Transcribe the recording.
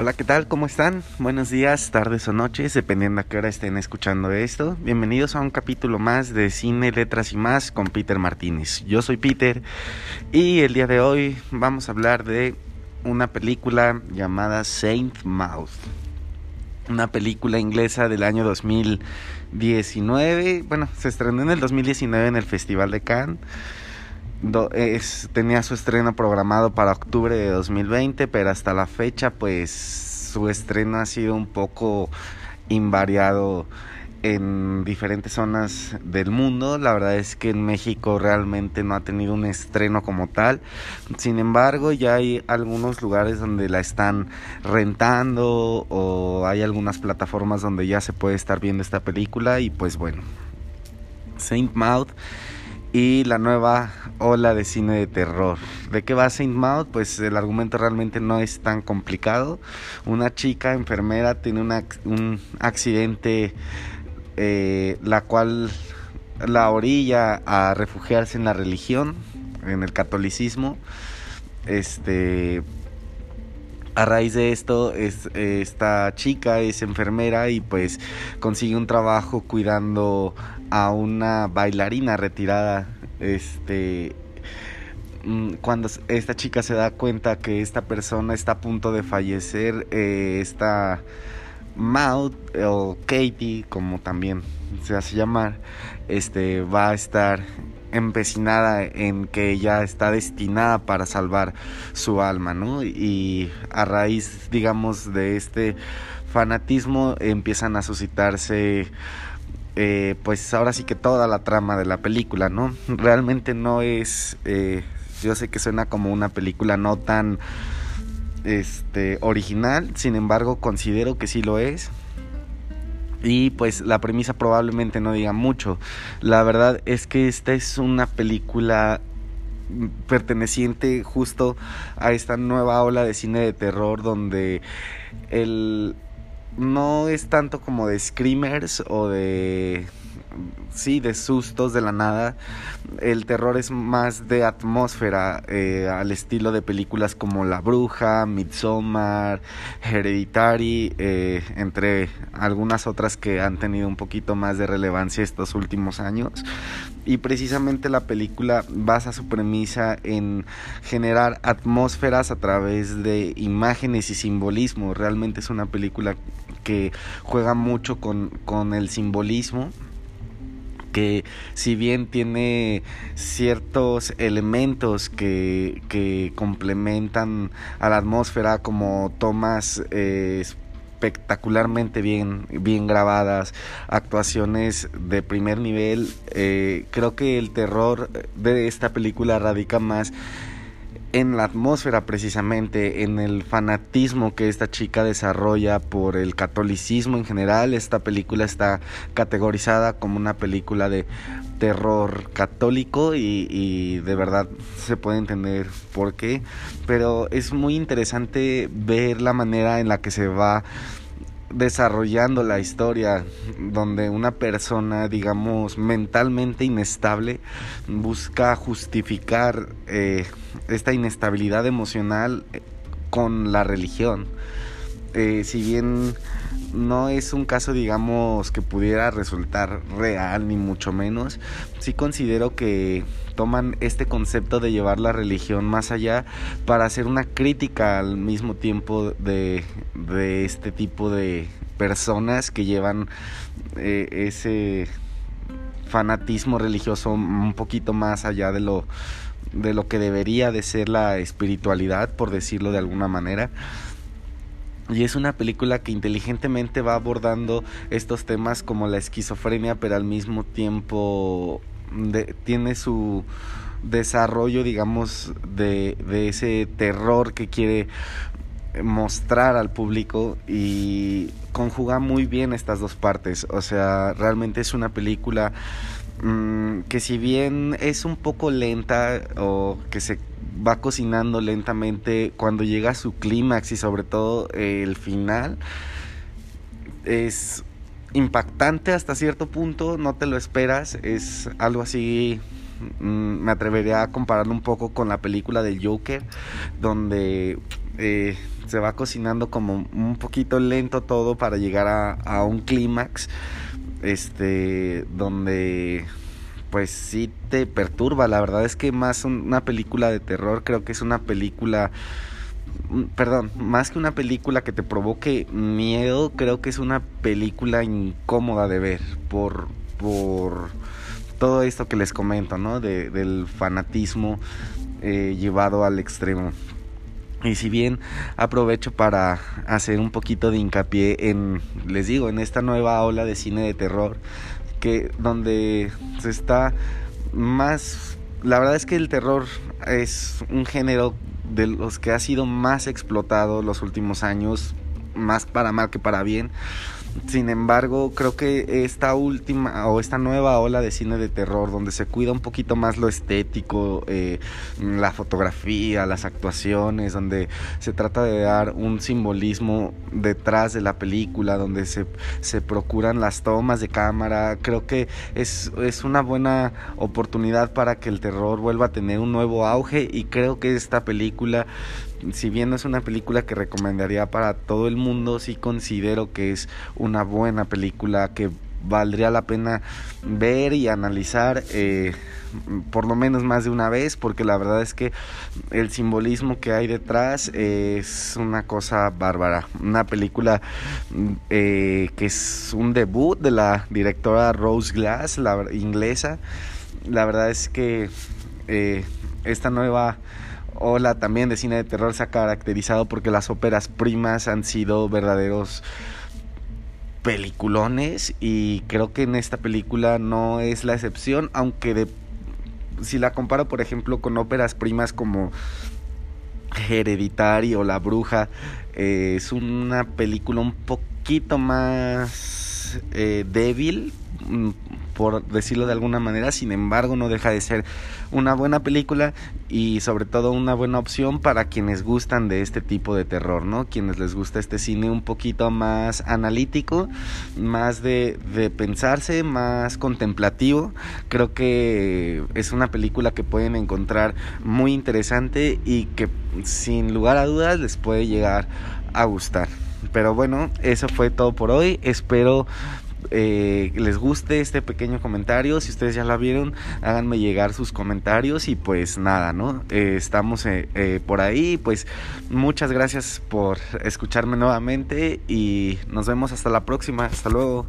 Hola, ¿qué tal? ¿Cómo están? Buenos días, tardes o noches, dependiendo a qué hora estén escuchando esto. Bienvenidos a un capítulo más de Cine, Letras y más con Peter Martínez. Yo soy Peter y el día de hoy vamos a hablar de una película llamada Saint Mouth. Una película inglesa del año 2019. Bueno, se estrenó en el 2019 en el Festival de Cannes tenía su estreno programado para octubre de 2020, pero hasta la fecha pues su estreno ha sido un poco invariado en diferentes zonas del mundo. La verdad es que en México realmente no ha tenido un estreno como tal. Sin embargo, ya hay algunos lugares donde la están rentando o hay algunas plataformas donde ya se puede estar viendo esta película y pues bueno. Saint Maud y la nueva ola de cine de terror. ¿De qué va Saint Maud? Pues el argumento realmente no es tan complicado. Una chica enfermera tiene un accidente eh, la cual la orilla a refugiarse en la religión, en el catolicismo. Este a raíz de esto es, esta chica es enfermera y pues consigue un trabajo cuidando a una bailarina retirada. Este mm, cuando esta chica se da cuenta que esta persona está a punto de fallecer eh, esta Maud o Katie como también se hace llamar este va a estar empecinada en que ella está destinada para salvar su alma, ¿no? Y a raíz, digamos, de este fanatismo empiezan a suscitarse eh, pues ahora sí que toda la trama de la película, ¿no? Realmente no es, eh, yo sé que suena como una película no tan este, original, sin embargo considero que sí lo es y pues la premisa probablemente no diga mucho. La verdad es que esta es una película perteneciente justo a esta nueva ola de cine de terror donde el no es tanto como de screamers o de sí, de sustos de la nada. El terror es más de atmósfera, eh, al estilo de películas como La Bruja, Midsommar, Hereditary, eh, entre algunas otras que han tenido un poquito más de relevancia estos últimos años. Y precisamente la película basa su premisa en generar atmósferas a través de imágenes y simbolismo. Realmente es una película que juega mucho con, con el simbolismo que si bien tiene ciertos elementos que, que complementan a la atmósfera como tomas eh, espectacularmente bien, bien grabadas, actuaciones de primer nivel, eh, creo que el terror de esta película radica más en la atmósfera precisamente, en el fanatismo que esta chica desarrolla por el catolicismo en general. Esta película está categorizada como una película de terror católico y, de verdad se puede entender por qué. Pero es muy interesante ver la manera en la que se va desarrollando la historia donde una persona digamos mentalmente inestable busca justificar eh, esta inestabilidad emocional eh, con la religión eh, si bien no es un caso digamos que pudiera resultar real ni mucho menos sí considero que toman este concepto de llevar la religión más allá para hacer una crítica al mismo tiempo de, de este tipo de personas que llevan eh, ese fanatismo religioso un poquito más allá de lo de lo que debería de ser la espiritualidad por decirlo de alguna manera y es una película que inteligentemente va abordando estos temas como la esquizofrenia pero al mismo tiempo tiene su desarrollo, digamos, de, ese terror que quiere mostrar al público y conjuga muy bien estas dos partes. O sea, realmente es una película mm, que si bien es un poco lenta o que se va cocinando lentamente, cuando llega a su clímax y sobre todo el final, es impactante hasta cierto punto, no te lo esperas, es algo así, mm, me atrevería a compararlo un poco con la película del Joker, donde eh, se va cocinando como un poquito lento todo para llegar a un clímax este donde pues sí te perturba la verdad es que más una película de terror creo que es una película mm, perdón, más que una película que te provoque miedo, creo que es una película incómoda de ver por por todo esto que les comento, ¿no? De, del fanatismo eh, llevado al extremo. Y si bien aprovecho para hacer un poquito de hincapié en, les digo, en esta nueva ola de cine de terror, que donde se está más, la verdad es que el terror es un género de los que ha sido más explotado los últimos años, más para mal que para bien sin embargo, creo que esta última o esta nueva ola de cine de terror, donde se cuida un poquito más lo estético, eh, la fotografía, las actuaciones, donde se trata de dar un simbolismo detrás de la película, donde se, se procuran las tomas de cámara, creo que es, es una buena oportunidad para que el terror vuelva a tener un nuevo auge y creo que esta película si bien no es una película que recomendaría para todo el mundo, sí considero que es una buena película que valdría la pena ver y analizar eh, por lo menos más de una vez porque la verdad es que el simbolismo que hay detrás es una cosa bárbara. Una película eh, que es un debut de la directora Rose Glass la inglesa. La verdad es que eh, esta nueva ola también de cine de terror se ha caracterizado porque las óperas primas han sido verdaderos peliculones y creo que en esta película no es la excepción, aunque si la comparo por ejemplo con óperas primas como Hereditary o La Bruja, eh, es una película un poquito más eh, débil, mm, por decirlo de alguna manera, sin embargo no deja de ser una buena película y sobre todo una buena opción para quienes gustan de este tipo de terror, ¿no? Quienes les gusta este cine un poquito más analítico, más de, de pensarse, más contemplativo, creo que es una película que pueden encontrar muy interesante y que sin lugar a dudas les puede llegar a gustar. Pero bueno, eso fue todo por hoy. Espero eh, les guste este pequeño comentario. Si ustedes ya la vieron, háganme llegar sus comentarios y pues nada, ¿no? Eh, estamos eh, por ahí. Pues muchas gracias por escucharme nuevamente y nos vemos hasta la próxima. Hasta luego.